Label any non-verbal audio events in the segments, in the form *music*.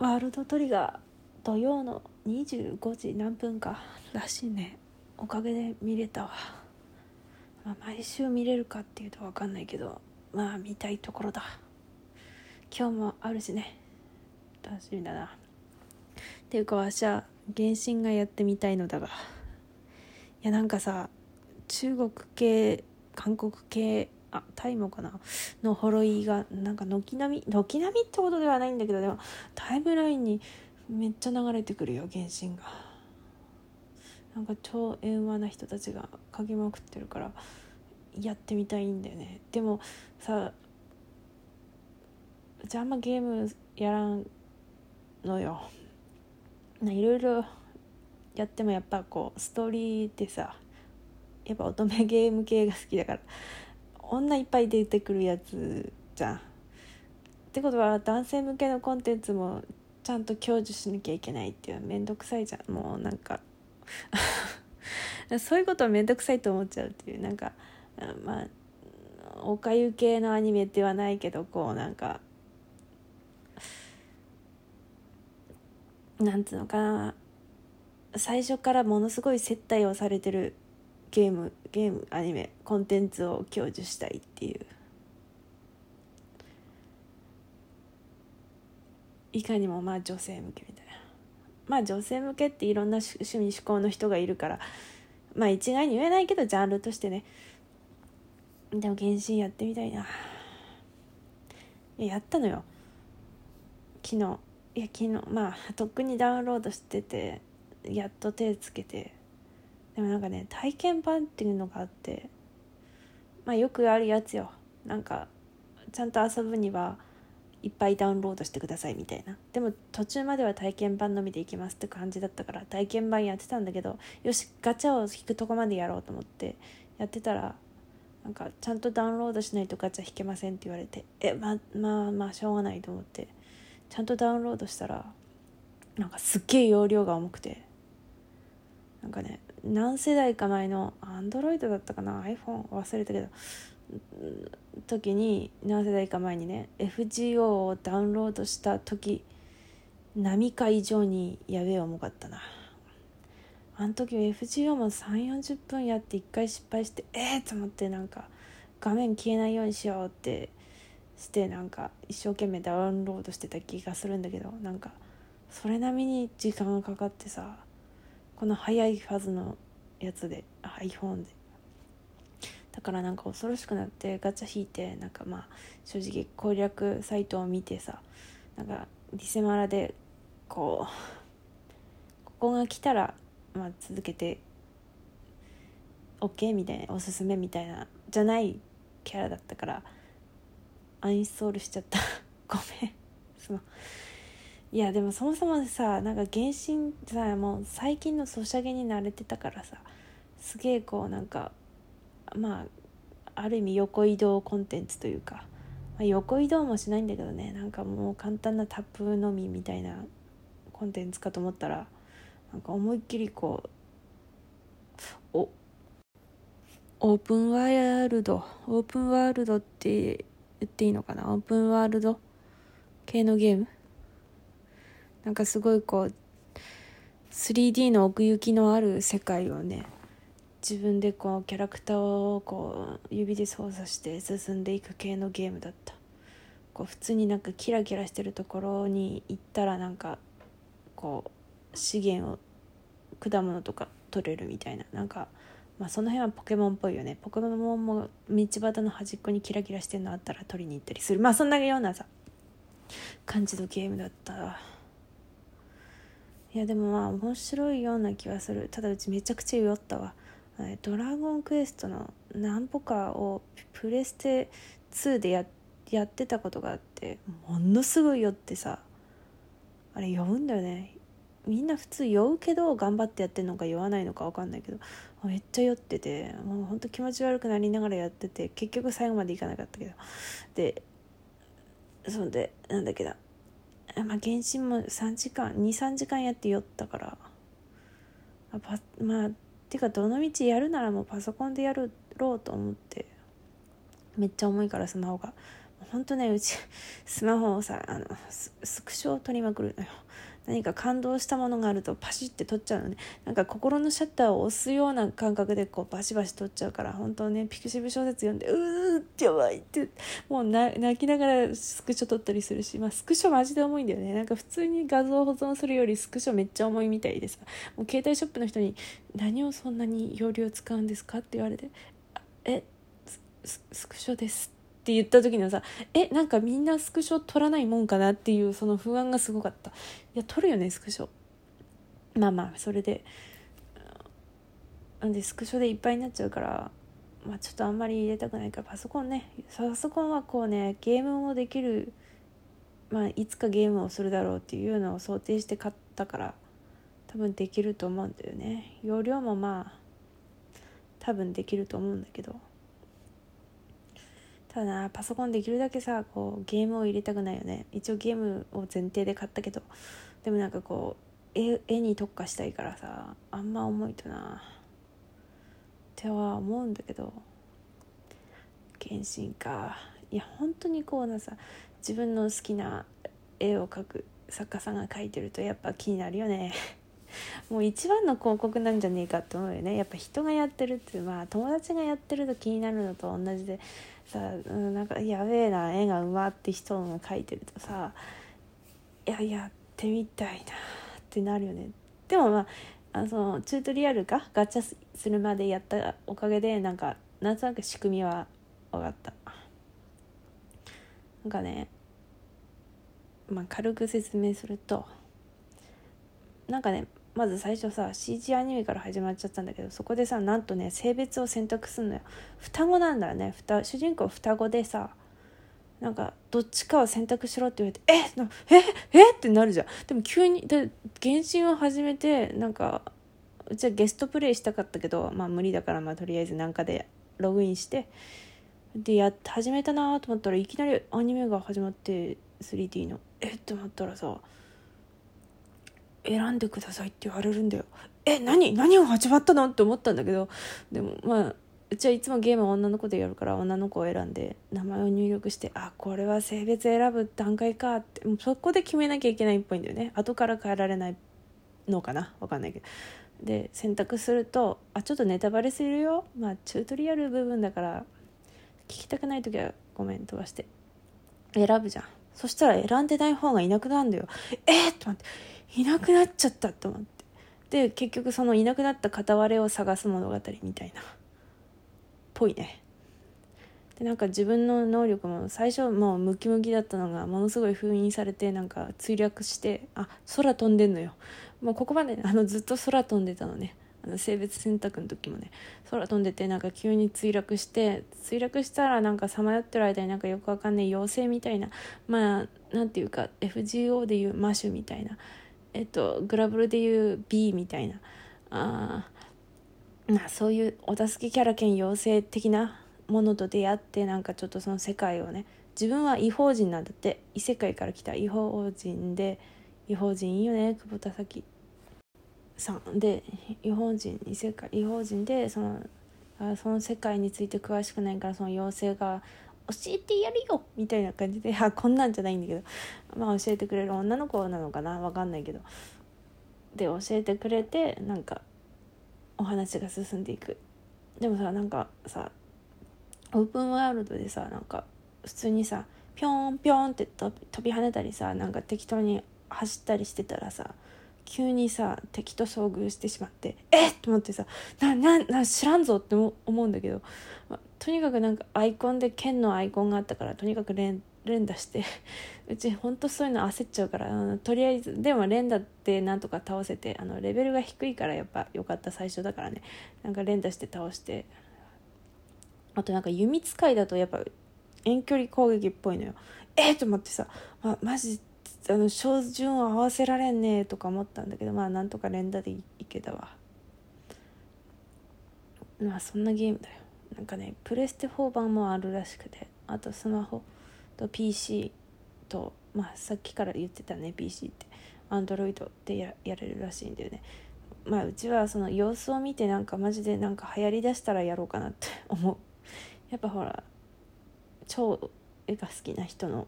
ワールドトリガー土曜の25時何分からしいね。おかげで見れたわ、まあ、毎週見れるかっていうと分かんないけどまあ見たいところだ。今日もあるしね。楽しみだな。っていうかわしは原神がやってみたいのだが。いやなんかさ中国系韓国系あタイもかな？のほろいがなんか軒並み軒並みってことではないんだけどでもタイムラインにめっちゃ流れてくるよ原神が。なんか超円和な人たちが嗅ぎまくってるからやってみたいんだよね。でもさじゃああんまゲームやらんのよ。いろいろやってもやっぱこうストーリーってさやっぱ乙女ゲーム系が好きだから。女いっぱい出てくるやつじゃん。ってことは男性向けのコンテンツもちゃんと享受しなきゃいけないっていう面倒くさいじゃん。もうなんか。*laughs* そういうことは面倒くさいと思っちゃうっていう。なんかまあおかゆ系のアニメではないけどこうなんか。なんつうのかな。最初からものすごい接待をされてるゲームゲームアニメコンテンツを享受したいっていう。いかにもまあ女性向けみたいな。まあ女性向けっていろんな趣味思考の人がいるからまあ一概に言えないけどジャンルとしてね。でも原神やってみたいな。やったのよ。昨日。いや昨日。まあとっくにダウンロードしててやっと手つけて。でもなんかね体験版っていうのがあってまあよくあるやつよ。なんかちゃんと遊ぶにはいっぱいダウンロードしてくださいみたいな。でも途中までは体験版のみでいきますって感じだったから体験版やってたんだけどよしガチャを引くとこまでやろうと思ってやってたらなんかちゃんとダウンロードしないとガチャ引けませんって言われてえままあまあしょうがないと思ってちゃんとダウンロードしたらなんかすっげえ容量が重くてなんかね何世代か前のアンドロイドだったかな iPhone 忘れたけど時に何世代か前にね FGO をダウンロードした時波か以上にやべえ重かったな。あの時 FGO も3 4 0分やって1回失敗してええー、と思ってなんか画面消えないようにしようってしてなんか一生懸命ダウンロードしてた気がするんだけどなんかそれなみに時間がかかってさこの速いはずのやつで iPhone で。だからなんか恐ろしくなってガチャ引いてなんかまあ正直攻略サイトを見てさなんかリセマラでこうここが来たらまあ続けて OK みたいなおすすめみたいなじゃないキャラだったからアンインストールしちゃった。ごめん。すまんいやでもそもそもさなんか原神さもう最近のソシャゲに慣れてたからさすげえこうなんかまあある意味横移動コンテンツというか、まあ、横移動もしないんだけどねなんかもう簡単なタップのみみたいなコンテンツかと思ったらなんか思いっきりこうおオープンワールドオープンワールドって言っていいのかな？オープンワールド系のゲーム？なんかすごいこう 3D の奥行きのある世界をね自分でこうキャラクターをこう指で操作して進んでいく系のゲームだった。こう普通になんかキラキラしてるところに行ったらなんかこう資源を果物とか取れるみたいな。なんかまあその辺はポケモンっぽいよね。ポケモンも道端の端っこにキラキラしてるのあったら取りに行ったりする。まあそんなようなさ感じのゲームだった。いやでもまあ面白いような気はする。ただうちめちゃくちゃ酔ったわ。ドラゴンクエストの何歩かをプレステ2でややってたことがあってものすごい酔ってさ。あれ酔うんだよね。みんな普通酔うけど頑張ってやってんのか酔わないのか分かんないけどめっちゃ酔っててもうほんと気持ち悪くなりながらやってて結局最後までいかなかったけど。でそんでなんだっけだまあ原神も3時間23時間やって酔ったから。あまあてかどの道やるならもうパソコンでやろうと思って。めっちゃ重いからスマホが。ほんとねうちスマホをさあのスクショを取りまくるのよ。何か感動したものがあるとパシッて撮っちゃうのね。なんか心のシャッターを押すような感覚でこうバシバシ撮っちゃうから本当ねピクシブ小説読んでうーってやばいってもう泣きながらスクショ撮ったりするし、まあ、スクショマジで重いんだよね。なんか普通に画像保存するよりスクショめっちゃ重いみたいでさ。もう携帯ショップの人に「何をそんなに容量使うんですか?」って言われて「えスクショです」ってって言った時のさえなんかみんなスクショ撮らないもんかなっていうその不安がすごかった。いや撮るよねスクショ。まあまあそれで。なんでスクショでいっぱいになっちゃうからまあちょっとあんまり入れたくないからパソコンね。パソコンはこうねゲームもできるまあいつかゲームをするだろうっていうのを想定して買ったから多分できると思うんだよね。容量もまあ多分できると思うんだけど。ただなパソコンできるだけさこうゲームを入れたくないよね。一応ゲームを前提で買ったけど。でもなんかこう絵絵に特化したいからさあんま重いとな。っては思うんだけど。原神か。いや本当にこうなさ自分の好きな絵を描く作家さんが描いてるとやっぱ気になるよね。もう一番の広告なんじゃねえかって思うよね。やっぱ人がやってるっていうまあ友達がやってると気になるのと同じでさ、うん、なんかやべえな絵がうまって人が描いてるとさいややってみたいなってなるよね。でもまああのチュートリアルかガチャするまでやったおかげでなんかなんとなく仕組みは分かった。なんかねまあ軽く説明するとなんかねまず最初さ CG アニメから始まっちゃったんだけどそこでさなんとね性別を選択するのよ。双子なんだよね。主人公双子でさなんかどっちかを選択しろって言われてえええってなるじゃん。でも急にで原神を始めてなんかうちはゲストプレイしたかったけどまあ無理だからまあとりあえずなんかでログインしてでやって始めたなと思ったらいきなりアニメが始まって 3D の。えって思ったらさ選んでくださいって言われるんだよ。え何何を始まったの？って思ったんだけど。でもまあうちはいつもゲームは女の子でやるから女の子を選んで名前を入力してあこれは性別選ぶ段階かって。そこで決めなきゃいけないっぽいんだよね。後から変えられないのかな？わかんないけど。で選択するとあちょっとネタバレするよ。まあチュートリアル部分だから聞きたくない時はごめん飛ばして。選ぶじゃん。そしたら選んでない方がいなくなるんだよ。えー、っ！と待って。いなくなっちゃったと思って。で結局そのいなくなった片割れを探す物語みたいな。ぽいね。でなんか自分の能力も最初もうムキムキだったのがものすごい封印されてなんか墜落してあ空飛んでんのよ。もうここまで *laughs* あのずっと空飛んでたのね。あの性別選択の時もね。空飛んでてなんか急に墜落して墜落したらなんかさまよってる間になんかよくわかんない妖精みたいなまあなんていうか FGO でいうマシュみたいなえっと、グラブルでいう B みたいな。あなそういうお助けキャラ兼妖精的なものと出会ってなんかちょっとその世界をね自分は異邦人なんだって。異世界から来た異邦人で異邦人いいよね久保田早紀さん。で異邦人異世界異邦人でそのあその世界について詳しくないからその妖精が教えてやるよみたいな感じであこんなんじゃないんだけどまあ教えてくれる女の子なのかなわかんないけど。で教えてくれてなんかお話が進んでいく。でもさなんかさオープンワールドでさなんか普通にさピョンピョンって飛び跳ねたりさなんか適当に走ったりしてたらさ急にさ敵と遭遇してしまってえっと思ってさななな知らんぞって思うんだけど、まとにかくなんかアイコンで剣のアイコンがあったからとにかく連連打して *laughs* うちほんとそういうの焦っちゃうからとりあえずでも連打ってなんとか倒せてあのレベルが低いからやっぱよかった最初だからね。なんか連打して倒して。あとなんか弓使いだとやっぱ遠距離攻撃っぽいのよ。えっ、ー、と思ってさ、ま、マジあの照準を合わせられんねえとか思ったんだけどまあなんとか連打でいけたわ。まあそんなゲームだよ。なんかねプレステ4版もあるらしくてあとスマホと PC とまあさっきから言ってたね PC ってアンドロイドでややれるらしいんだよね。まあうちはその様子を見てなんかマジでなんか流行りだしたらやろうかなって *laughs* 思う。やっぱほら超絵が好きな人の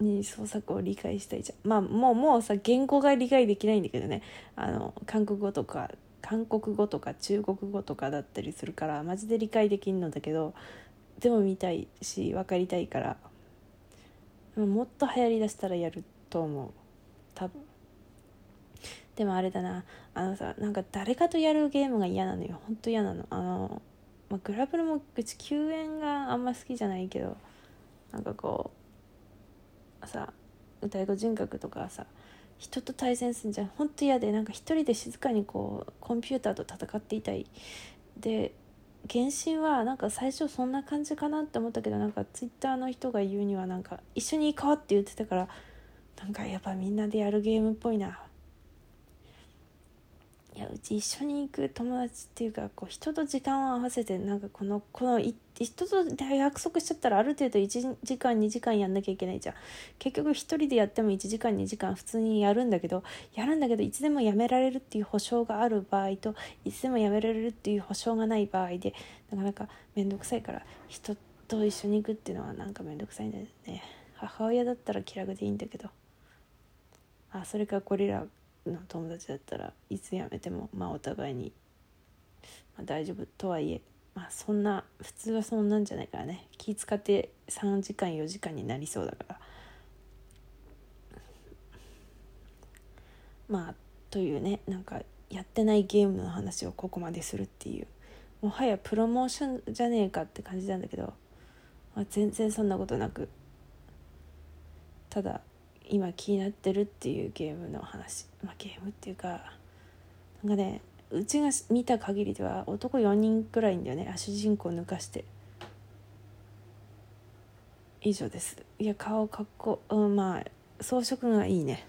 に創作を理解したいじゃん。まあもうもうさ言語が理解できないんだけどね。あの韓国語とか韓国語とか中国語とかだったりするからマジで理解できんのだけどでも見たいし分かりたいからもっと流行りだしたらやると思う。多分。でもあれだな。あのさなんか誰かとやるゲームが嫌なのよ。ほんと嫌なの。あの、まあ、グラブルもうち救援があんま好きじゃないけどなんかこうさ歌い子人格とかさ人と対戦するんじゃんほんと嫌でなんか一人で静かにこうコンピューターと戦っていたい。で原神はなんか最初そんな感じかなって思ったけどなんかツイッターの人が言うにはなんか一緒に行こうって言ってたからなんかやっぱみんなでやるゲームっぽいな。いやうち一緒に行く友達っていうかこう人と時間を合わせてなんかこのこの人と約束しちゃったらある程度1時間2時間やんなきゃいけないじゃん。結局一人でやっても1時間2時間普通にやるんだけどやるんだけどいつでもやめられるっていう保証がある場合といつでもやめられるっていう保証がない場合でなかなか面倒くさいから人と一緒に行くっていうのはなんか面倒くさいんだよね。母親だったら気楽でいいんだけど。あそれかゴリラの友達だったらいつ辞めてもまあお互いに、まあ、大丈夫とはいえまあそんな普通はそんなんじゃないからね。気使って3時間4時間になりそうだから。まあというねなんかやってないゲームの話をここまでするっていう。もはやプロモーションじゃねえかって感じなんだけど、まあ、全然そんなことなく。ただ今気になってるっていうゲームの話、まあ、ゲームっていうかなんかねうちが見た限りでは男4人くらいんだよね。主人公抜かして。以上です。いや顔かっこうんまあ装飾がいいね。